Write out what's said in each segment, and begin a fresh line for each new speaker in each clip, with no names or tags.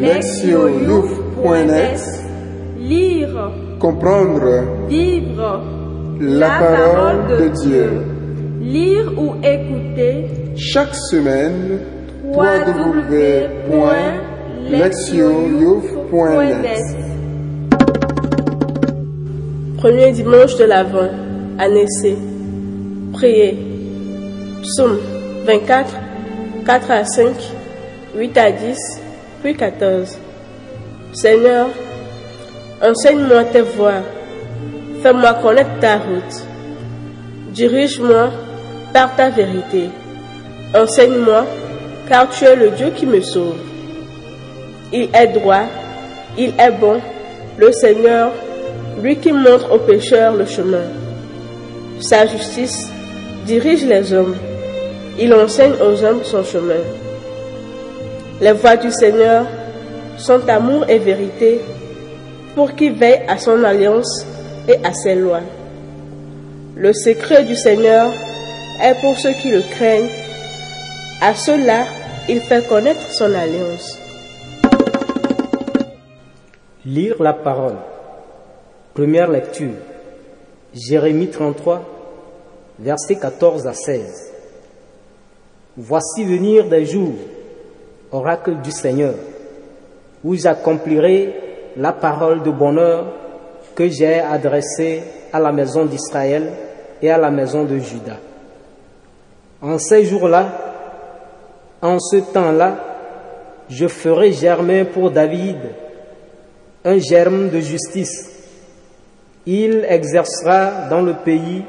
lectioyouf.net
Lire,
Comprendre.
Vivre.
La parole de Dieu.
Lire ou écouter.
Chaque semaine, www.lectioyouf.net
Premier dimanche de l'Avent, année C. Priez. Psaume 24, 4 à 5, 8 à 10, puis 14. Seigneur, enseigne-moi tes voies. Fais-moi connaître ta route. Dirige-moi par ta vérité. Enseigne-moi, car tu es le Dieu qui me sauve. Il est droit, il est bon, le Seigneur, lui qui montre aux pécheurs le chemin. Sa justice dirige les hommes. Il enseigne aux hommes son chemin. Les voies du Seigneur sont amour et vérité pour qui veille à son alliance et à ses lois. Le secret du Seigneur est pour ceux qui le craignent. À ceux-là, il fait connaître son alliance.
Lire la parole. Première lecture. Jérémie 33, versets 14 à 16. Voici venir des jours, oracle du Seigneur, où j'accomplirai la parole de bonheur que j'ai adressée à la maison d'Israël et à la maison de Juda. En ces jours-là, en ce temps-là, je ferai germer pour David un germe de justice. Il exercera dans le pays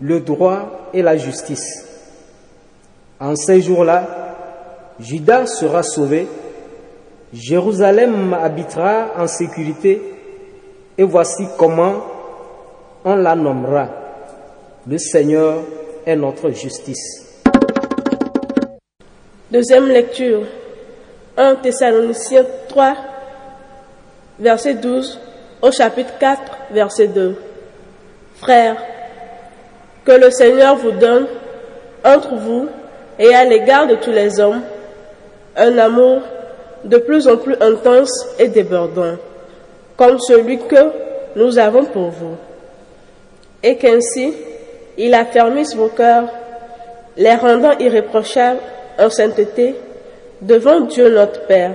le droit et la justice. En ces jours-là, Juda sera sauvé, Jérusalem habitera en sécurité, et voici comment on la nommera. Le Seigneur est notre justice.
Deuxième lecture. 1 Thessaloniciens 3, verset 12 au chapitre 4, verset 2. Frères, que le Seigneur vous donne entre vous et à l'égard de tous les hommes un amour de plus en plus intense et débordant, comme celui que nous avons pour vous. Et qu'ainsi, il affermisse vos cœurs, les rendant irréprochables en sainteté devant Dieu notre Père,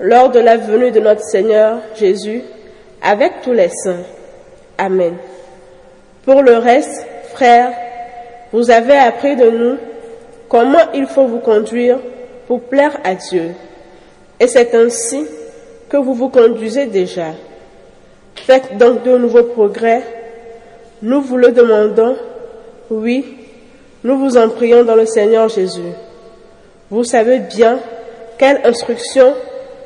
lors de la venue de notre Seigneur Jésus, avec tous les saints. Amen. Pour le reste, frères, vous avez appris de nous comment il faut vous conduire pour plaire à Dieu. Et c'est ainsi que vous vous conduisez déjà. Faites donc de nouveaux progrès. Nous vous le demandons. Oui, nous vous en prions dans le Seigneur Jésus. Vous savez bien quelle instruction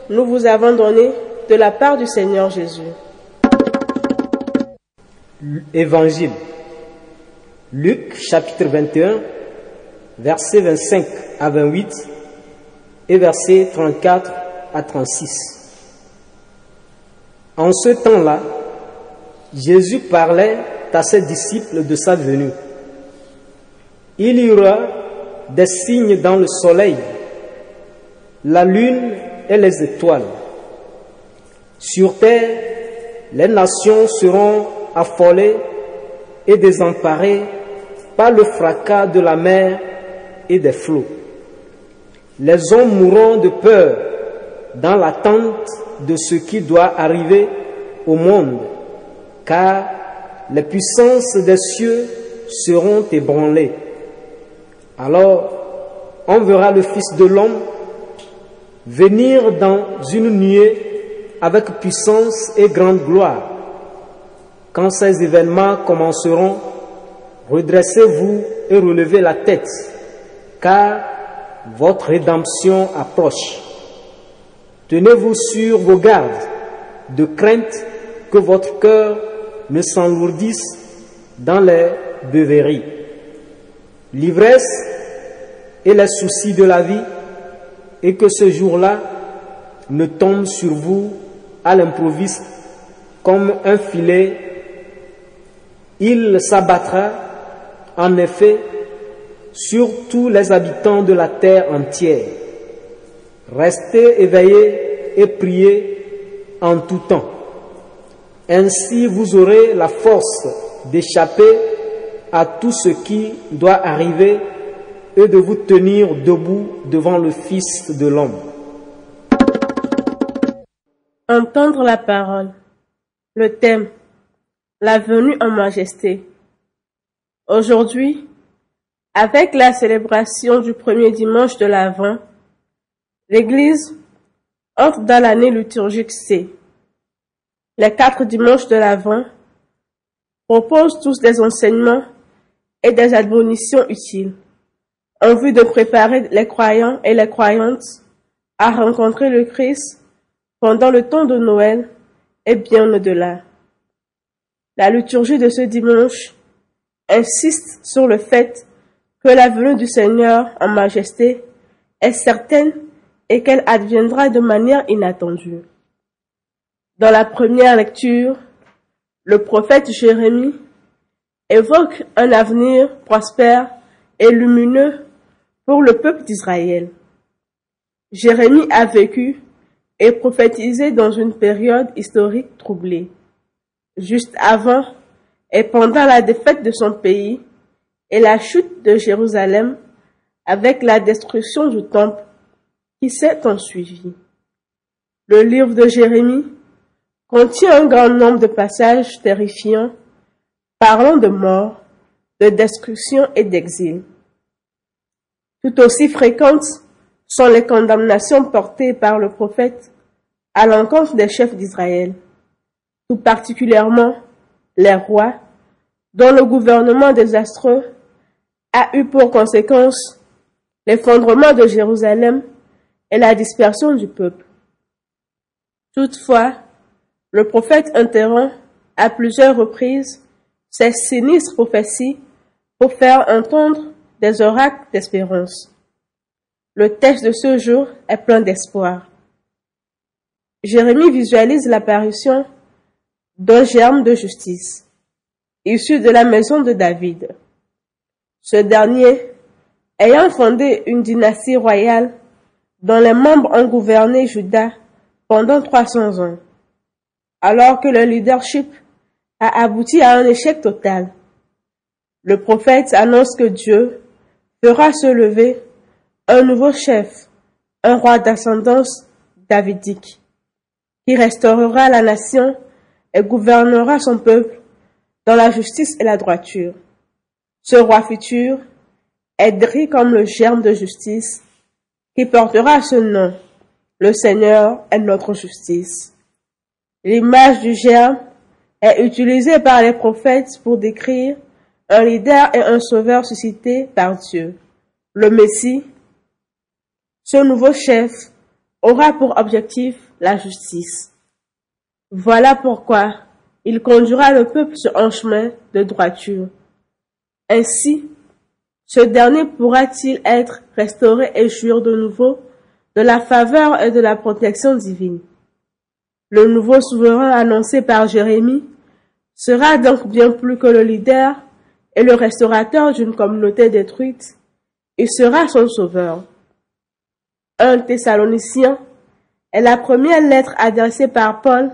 nous vous avons donnée de la part du Seigneur Jésus.
Évangile. Luc chapitre 21, versets 25 à 28 et versets 34 à 36. En ce temps-là, Jésus parlait à ses disciples de sa venue. Il y aura des signes dans le soleil, la lune et les étoiles. Sur terre, les nations seront affolées et désemparées par le fracas de la mer et des flots. Les hommes mourront de peur dans l'attente de ce qui doit arriver au monde, car les puissances des cieux seront ébranlées. Alors, on verra le Fils de l'homme venir dans une nuée avec puissance et grande gloire. Quand ces événements commenceront, redressez-vous et relevez la tête, car votre rédemption approche. Tenez-vous sur vos gardes, de crainte que votre cœur ne s'enlourdisse dans les beuveries. L'ivresse et les soucis de la vie, et que ce jour-là ne tombe sur vous à l'improviste comme un filet. Il s'abattra en effet sur tous les habitants de la terre entière. Restez éveillés et priez en tout temps. Ainsi vous aurez la force d'échapper à tout ce qui doit arriver et de vous tenir debout devant le Fils de l'homme.
Entendre la parole. Le thème. La venue en majesté. Aujourd'hui, avec la célébration du premier dimanche de l'Avent, l'Église offre dans l'année liturgique C. Les quatre dimanches de l'Avent proposent tous des enseignements et des admonitions utiles en vue de préparer les croyants et les croyantes à rencontrer le Christ pendant le temps de Noël et bien au-delà. La liturgie de ce dimanche insiste sur le fait que la venue du Seigneur en majesté est certaine et qu'elle adviendra de manière inattendue. Dans la première lecture, le prophète Jérémie évoque un avenir prospère et lumineux pour le peuple d'Israël. Jérémie a vécu et prophétisé dans une période historique troublée, juste avant et pendant la défaite de son pays et la chute de Jérusalem avec la destruction du temple qui s'est ensuivie. Le livre de Jérémie contient un grand nombre de passages terrifiants parlant de mort, de destruction et d'exil. Tout aussi fréquentes sont les condamnations portées par le prophète à l'encontre des chefs d'Israël, tout particulièrement les rois, dont le gouvernement désastreux a eu pour conséquence l'effondrement de Jérusalem et la dispersion du peuple. Toutefois, le prophète interrompt à plusieurs reprises ces sinistres prophéties pour faire entendre des oracles d'espérance. Le texte de ce jour est plein d'espoir. Jérémie visualise l'apparition d'un germe de justice, issu de la maison de David. Ce dernier, ayant fondé une dynastie royale dont les membres ont gouverné Juda pendant 300 ans, alors que le leadership a abouti à un échec total. Le prophète annonce que Dieu fera se lever un nouveau chef, un roi d'ascendance davidique, qui restaurera la nation et gouvernera son peuple dans la justice et la droiture. Ce roi futur est gris comme le germe de justice qui portera ce nom. Le Seigneur est notre justice. L'image du germe est utilisée par les prophètes pour décrire un leader et un sauveur suscité par Dieu. Le Messie, ce nouveau chef, aura pour objectif la justice. Voilà pourquoi il conduira le peuple sur un chemin de droiture. Ainsi, ce dernier pourra-t-il être restauré et jouir de nouveau de la faveur et de la protection divine. Le nouveau souverain annoncé par Jérémie sera donc bien plus que le leader et le restaurateur d'une communauté détruite, il sera son sauveur. Un Thessalonicien est la première lettre adressée par Paul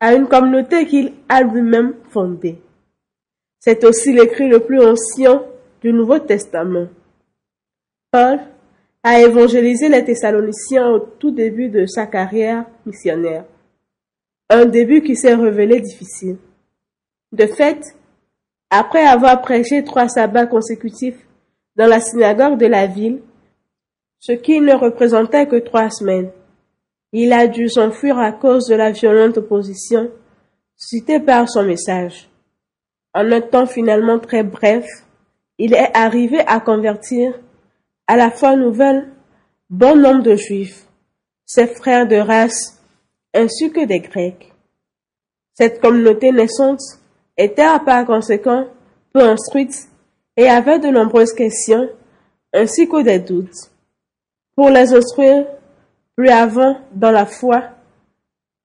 à une communauté qu'il a lui-même fondée. C'est aussi l'écrit le plus ancien du Nouveau Testament. Paul a évangélisé les Thessaloniciens au tout début de sa carrière missionnaire, un début qui s'est révélé difficile. De fait, après avoir prêché trois sabbats consécutifs dans la synagogue de la ville, ce qui ne représentait que trois semaines, il a dû s'enfuir à cause de la violente opposition suscitée par son message. En un temps finalement très bref, il est arrivé à convertir à la foi nouvelle bon nombre de juifs, ses frères de race, ainsi que des grecs. Cette communauté naissante était par conséquent peu instruite et avait de nombreuses questions ainsi que des doutes. Pour les instruire plus avant dans la foi,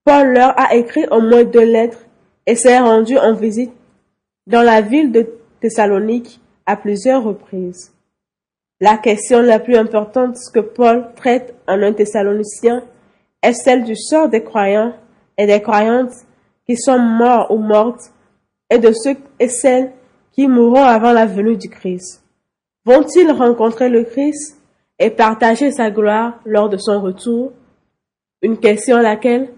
Paul leur a écrit au moins deux lettres et s'est rendu en visite dans la ville de Thessalonique à plusieurs reprises. La question la plus importante que Paul traite en un Thessaloniciens est celle du sort des croyants et des croyantes qui sont morts ou mortes et de ceux et celles qui mourront avant la venue du Christ. Vont-ils rencontrer le Christ et partager sa gloire lors de son retour? Une question à laquelle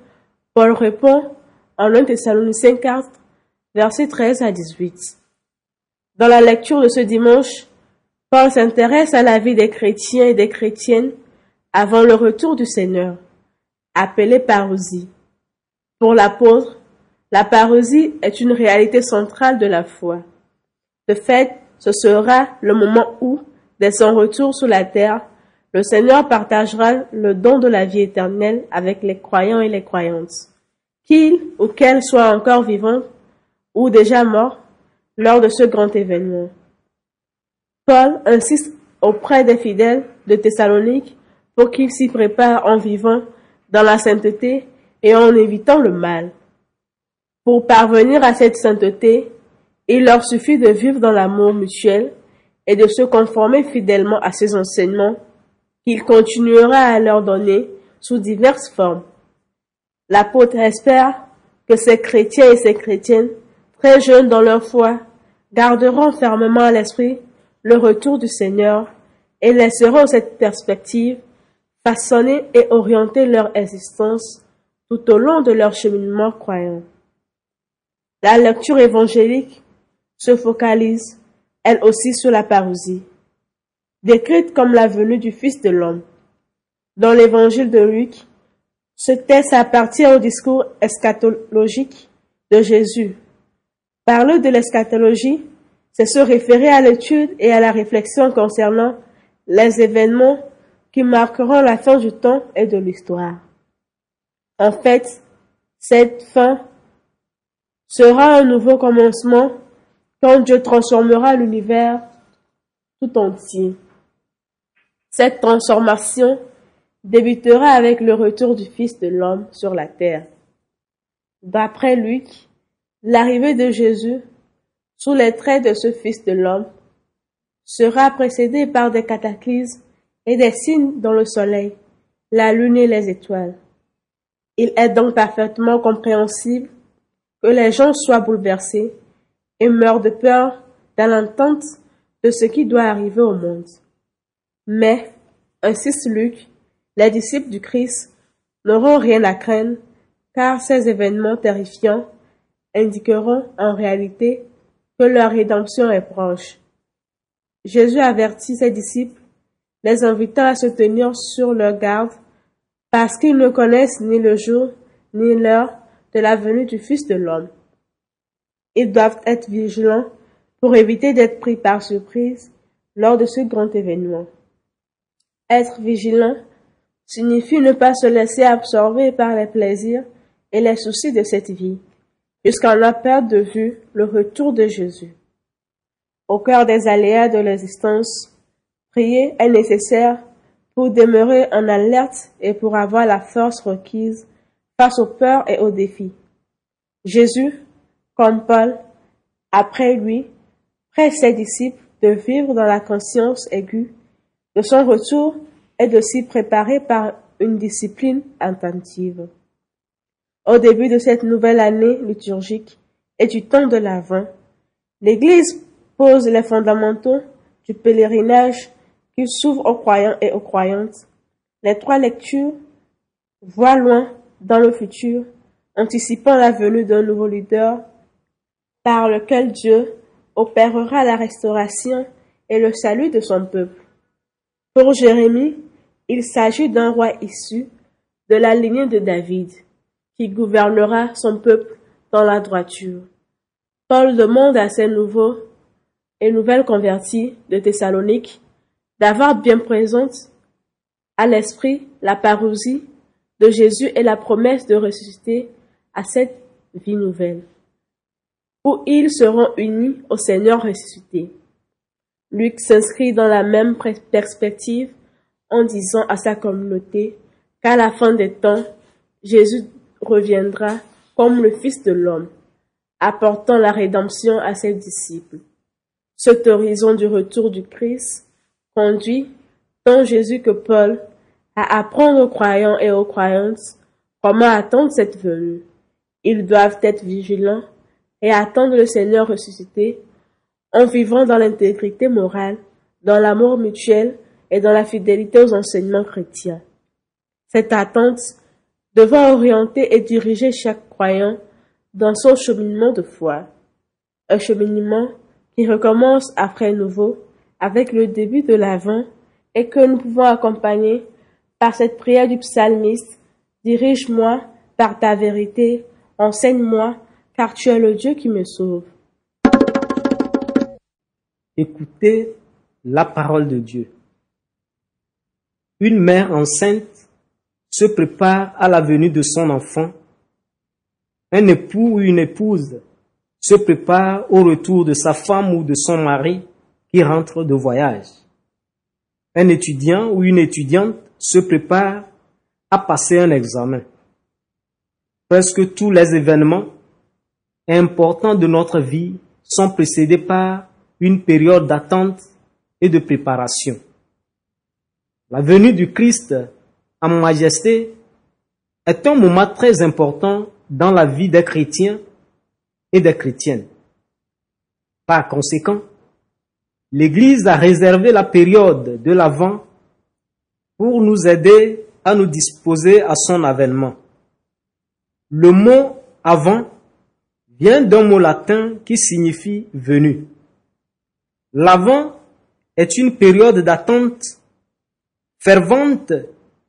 Paul répond en 1 Thessaloniciens 4, versets 13 à 18. Dans la lecture de ce dimanche, Paul s'intéresse à la vie des chrétiens et des chrétiennes avant le retour du Seigneur, appelée parousie. Pour l'apôtre, la parousie est une réalité centrale de la foi. De fait, ce sera le moment où, dès son retour sur la terre, le Seigneur partagera le don de la vie éternelle avec les croyants et les croyantes, qu'ils ou qu'elles soient encore vivants ou déjà morts lors de ce grand événement. Paul insiste auprès des fidèles de Thessalonique pour qu'ils s'y préparent en vivant dans la sainteté et en évitant le mal. Pour parvenir à cette sainteté, il leur suffit de vivre dans l'amour mutuel et de se conformer fidèlement à ses enseignements qu'il continuera à leur donner sous diverses formes. L'apôtre espère que ces chrétiens et ces chrétiennes, très jeunes dans leur foi, garderont fermement à l'esprit le retour du Seigneur et laisseront cette perspective façonner et orienter leur existence tout au long de leur cheminement croyant. La lecture évangélique se focalise, elle aussi, sur la parousie décrite comme la venue du Fils de l'homme. Dans l'évangile de Luc, ce texte appartient au discours eschatologique de Jésus. Parler de l'eschatologie, c'est se référer à l'étude et à la réflexion concernant les événements qui marqueront la fin du temps et de l'histoire. En fait, cette fin sera un nouveau commencement quand Dieu transformera l'univers tout entier. Cette transformation débutera avec le retour du Fils de l'homme sur la terre. D'après Luc, l'arrivée de Jésus sous les traits de ce Fils de l'homme sera précédée par des cataclysmes et des signes dans le soleil, la lune et les étoiles. Il est donc parfaitement compréhensible que les gens soient bouleversés et meurent de peur dans l'entente de ce qui doit arriver au monde. Mais, insiste Luc, les disciples du Christ n'auront rien à craindre, car ces événements terrifiants indiqueront en réalité que leur rédemption est proche. Jésus avertit ses disciples, les invitant à se tenir sur leur garde, parce qu'ils ne connaissent ni le jour ni l'heure de la venue du Fils de l'homme. Ils doivent être vigilants pour éviter d'être pris par surprise lors de ce grand événement. Être vigilant signifie ne pas se laisser absorber par les plaisirs et les soucis de cette vie, jusqu'à ne perdre de vue le retour de Jésus. Au cœur des aléas de l'existence, prier est nécessaire pour demeurer en alerte et pour avoir la force requise face aux peurs et aux défis. Jésus, comme Paul, après lui, presse ses disciples de vivre dans la conscience aiguë de son retour est de s'y préparer par une discipline attentive. Au début de cette nouvelle année liturgique et du temps de l'Avent, l'Église pose les fondamentaux du pèlerinage qui s'ouvre aux croyants et aux croyantes. Les trois lectures voient loin dans le futur, anticipant la venue d'un nouveau leader par lequel Dieu opérera la restauration et le salut de son peuple. Pour Jérémie, il s'agit d'un roi issu de la lignée de David, qui gouvernera son peuple dans la droiture. Paul demande à ses nouveaux et nouvelles convertis de Thessalonique d'avoir bien présente à l'esprit la parousie de Jésus et la promesse de ressusciter à cette vie nouvelle, où ils seront unis au Seigneur ressuscité. Luc s'inscrit dans la même perspective en disant à sa communauté qu'à la fin des temps, Jésus reviendra comme le Fils de l'homme, apportant la rédemption à ses disciples. Cet horizon du retour du Christ conduit tant Jésus que Paul à apprendre aux croyants et aux croyantes comment attendre cette venue. Ils doivent être vigilants et attendre le Seigneur ressuscité en vivant dans l'intégrité morale, dans l'amour mutuel et dans la fidélité aux enseignements chrétiens. Cette attente devant orienter et diriger chaque croyant dans son cheminement de foi. Un cheminement qui recommence après nouveau avec le début de l'avant et que nous pouvons accompagner par cette prière du psalmiste Dirige-moi par ta vérité, enseigne-moi, car tu es le Dieu qui me sauve.
Écoutez la parole de Dieu. Une mère enceinte se prépare à la venue de son enfant. Un époux ou une épouse se prépare au retour de sa femme ou de son mari qui rentre de voyage. Un étudiant ou une étudiante se prépare à passer un examen. Presque tous les événements importants de notre vie sont précédés par une période d'attente et de préparation. La venue du Christ en majesté est un moment très important dans la vie des chrétiens et des chrétiennes. Par conséquent, l'Église a réservé la période de l'Avent pour nous aider à nous disposer à son avènement. Le mot avant vient d'un mot latin qui signifie venu. L'avant est une période d'attente fervente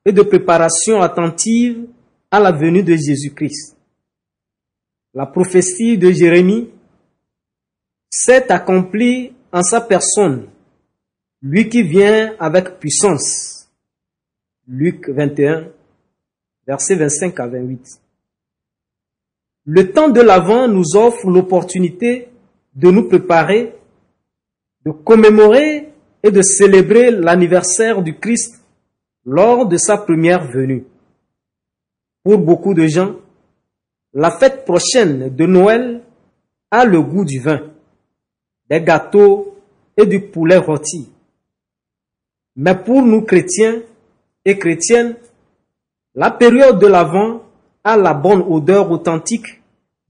et de préparation attentive à la venue de Jésus-Christ. La prophétie de Jérémie s'est accomplie en sa personne, lui qui vient avec puissance. Luc 21, versets 25 à 28. Le temps de l'Avent nous offre l'opportunité de nous préparer, de commémorer et de célébrer l'anniversaire du Christ lors de sa première venue. Pour beaucoup de gens, la fête prochaine de Noël a le goût du vin, des gâteaux et du poulet rôti. Mais pour nous chrétiens et chrétiennes, la période de l'Avent a la bonne odeur authentique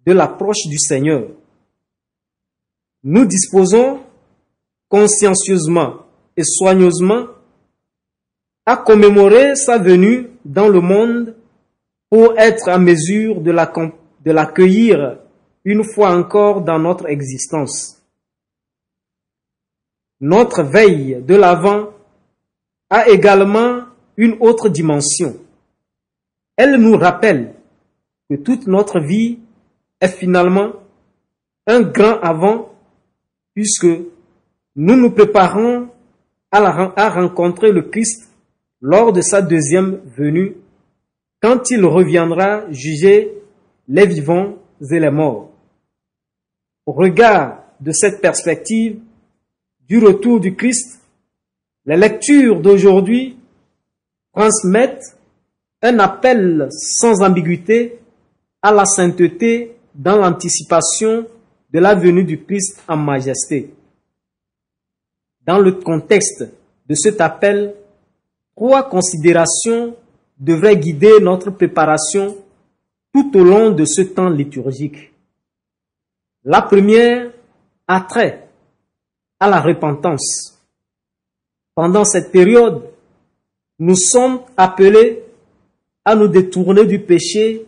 de l'approche du Seigneur. Nous disposons consciencieusement et soigneusement à commémorer sa venue dans le monde pour être à mesure de l'accueillir une fois encore dans notre existence. Notre veille de l'Avent a également une autre dimension. Elle nous rappelle que toute notre vie est finalement un grand avant puisque nous nous préparons à, à rencontrer le Christ lors de sa deuxième venue, quand il reviendra juger les vivants et les morts. Au regard de cette perspective du retour du Christ, les lectures d'aujourd'hui transmettent un appel sans ambiguïté à la sainteté dans l'anticipation de la venue du Christ en majesté. Dans le contexte de cet appel, Trois considérations devraient guider notre préparation tout au long de ce temps liturgique. La première a trait à la repentance. Pendant cette période, nous sommes appelés à nous détourner du péché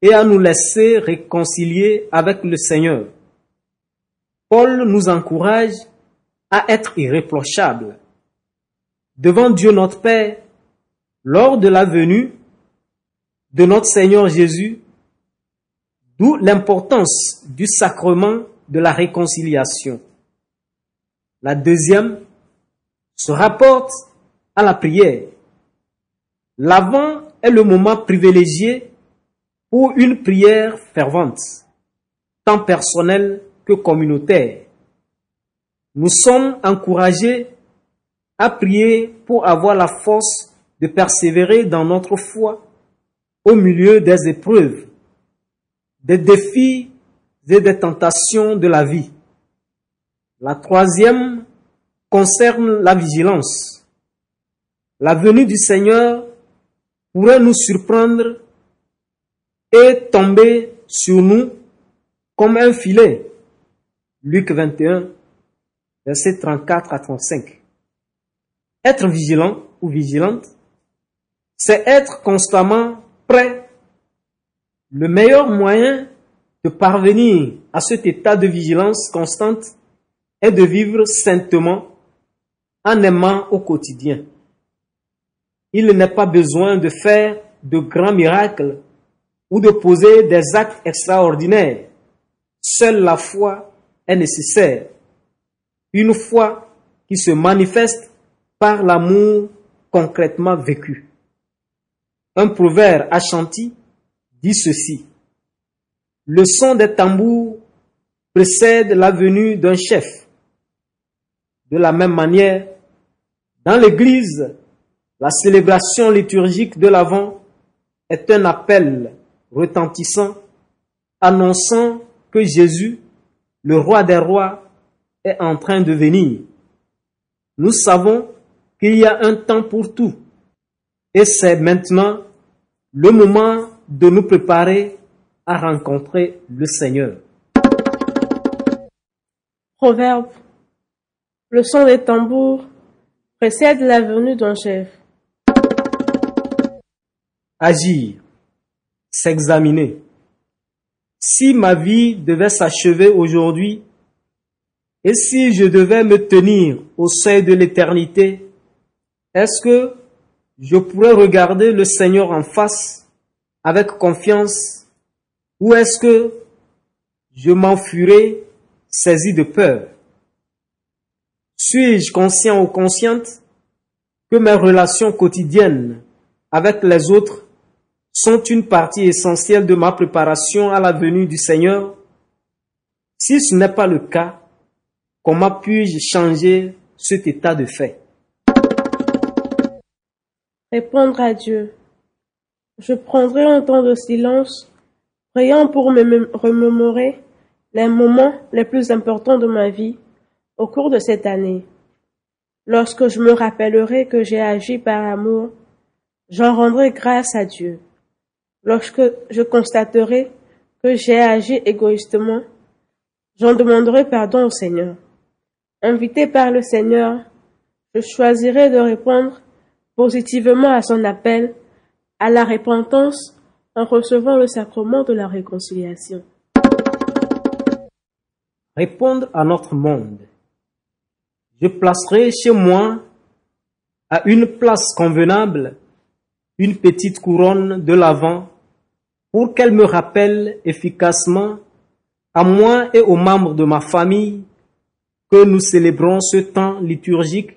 et à nous laisser réconcilier avec le Seigneur. Paul nous encourage à être irréprochables devant Dieu notre Père lors de la venue de notre Seigneur Jésus, d'où l'importance du sacrement de la réconciliation. La deuxième se rapporte à la prière. L'avant est le moment privilégié pour une prière fervente, tant personnelle que communautaire. Nous sommes encouragés à prier pour avoir la force de persévérer dans notre foi au milieu des épreuves, des défis et des tentations de la vie. La troisième concerne la vigilance. La venue du Seigneur pourrait nous surprendre et tomber sur nous comme un filet. Luc 21, versets 34 à 35. Être vigilant ou vigilante, c'est être constamment prêt. Le meilleur moyen de parvenir à cet état de vigilance constante est de vivre saintement en aimant au quotidien. Il n'est pas besoin de faire de grands miracles ou de poser des actes extraordinaires. Seule la foi est nécessaire. Une foi qui se manifeste par l'amour concrètement vécu. Un proverbe achanti dit ceci. Le son des tambours précède la venue d'un chef. De la même manière, dans l'Église, la célébration liturgique de l'Avent est un appel retentissant annonçant que Jésus, le roi des rois, est en train de venir. Nous savons qu'il y a un temps pour tout et c'est maintenant le moment de nous préparer à rencontrer le Seigneur.
Proverbe. Le son des tambours précède la venue d'un chef.
Agir, s'examiner. Si ma vie devait s'achever aujourd'hui, et si je devais me tenir au seuil de l'éternité, est-ce que je pourrais regarder le Seigneur en face avec confiance? Ou est-ce que je m'enfuirai saisi de peur? Suis-je conscient ou consciente que mes relations quotidiennes avec les autres sont une partie essentielle de ma préparation à la venue du Seigneur? Si ce n'est pas le cas, comment puis-je changer cet état de fait?
Répondre à Dieu. Je prendrai un temps de silence, priant pour me remémorer les moments les plus importants de ma vie au cours de cette année. Lorsque je me rappellerai que j'ai agi par amour, j'en rendrai grâce à Dieu. Lorsque je constaterai que j'ai agi égoïstement, j'en demanderai pardon au Seigneur. Invité par le Seigneur, je choisirai de répondre positivement à son appel à la repentance en recevant le sacrement de la réconciliation.
Répondre à notre monde. Je placerai chez moi à une place convenable une petite couronne de l'avant pour qu'elle me rappelle efficacement à moi et aux membres de ma famille que nous célébrons ce temps liturgique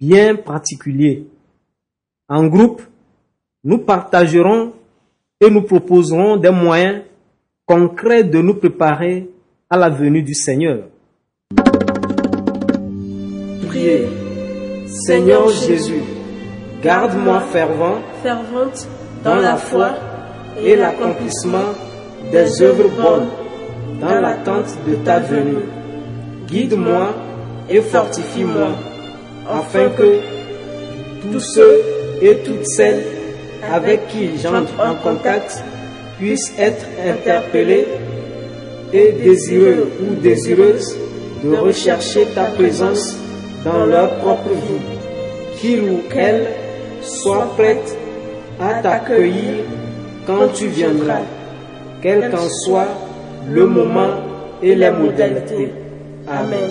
bien particulier. En groupe, nous partagerons et nous proposerons des moyens concrets de nous préparer à la venue du Seigneur. Priez. Seigneur Jésus, garde-moi fervent,
Fervente
dans la foi et l'accomplissement des œuvres bonnes dans l'attente de ta venue. Guide-moi et fortifie-moi afin que tous ceux et toutes celles avec qui j'entre en contact puissent être interpellés et désireux ou désireuses de rechercher ta présence dans leur propre vie. Qu'il ou qu'elle soit prête à t'accueillir quand tu viendras, quel qu'en soit le moment et les modalités. Amen.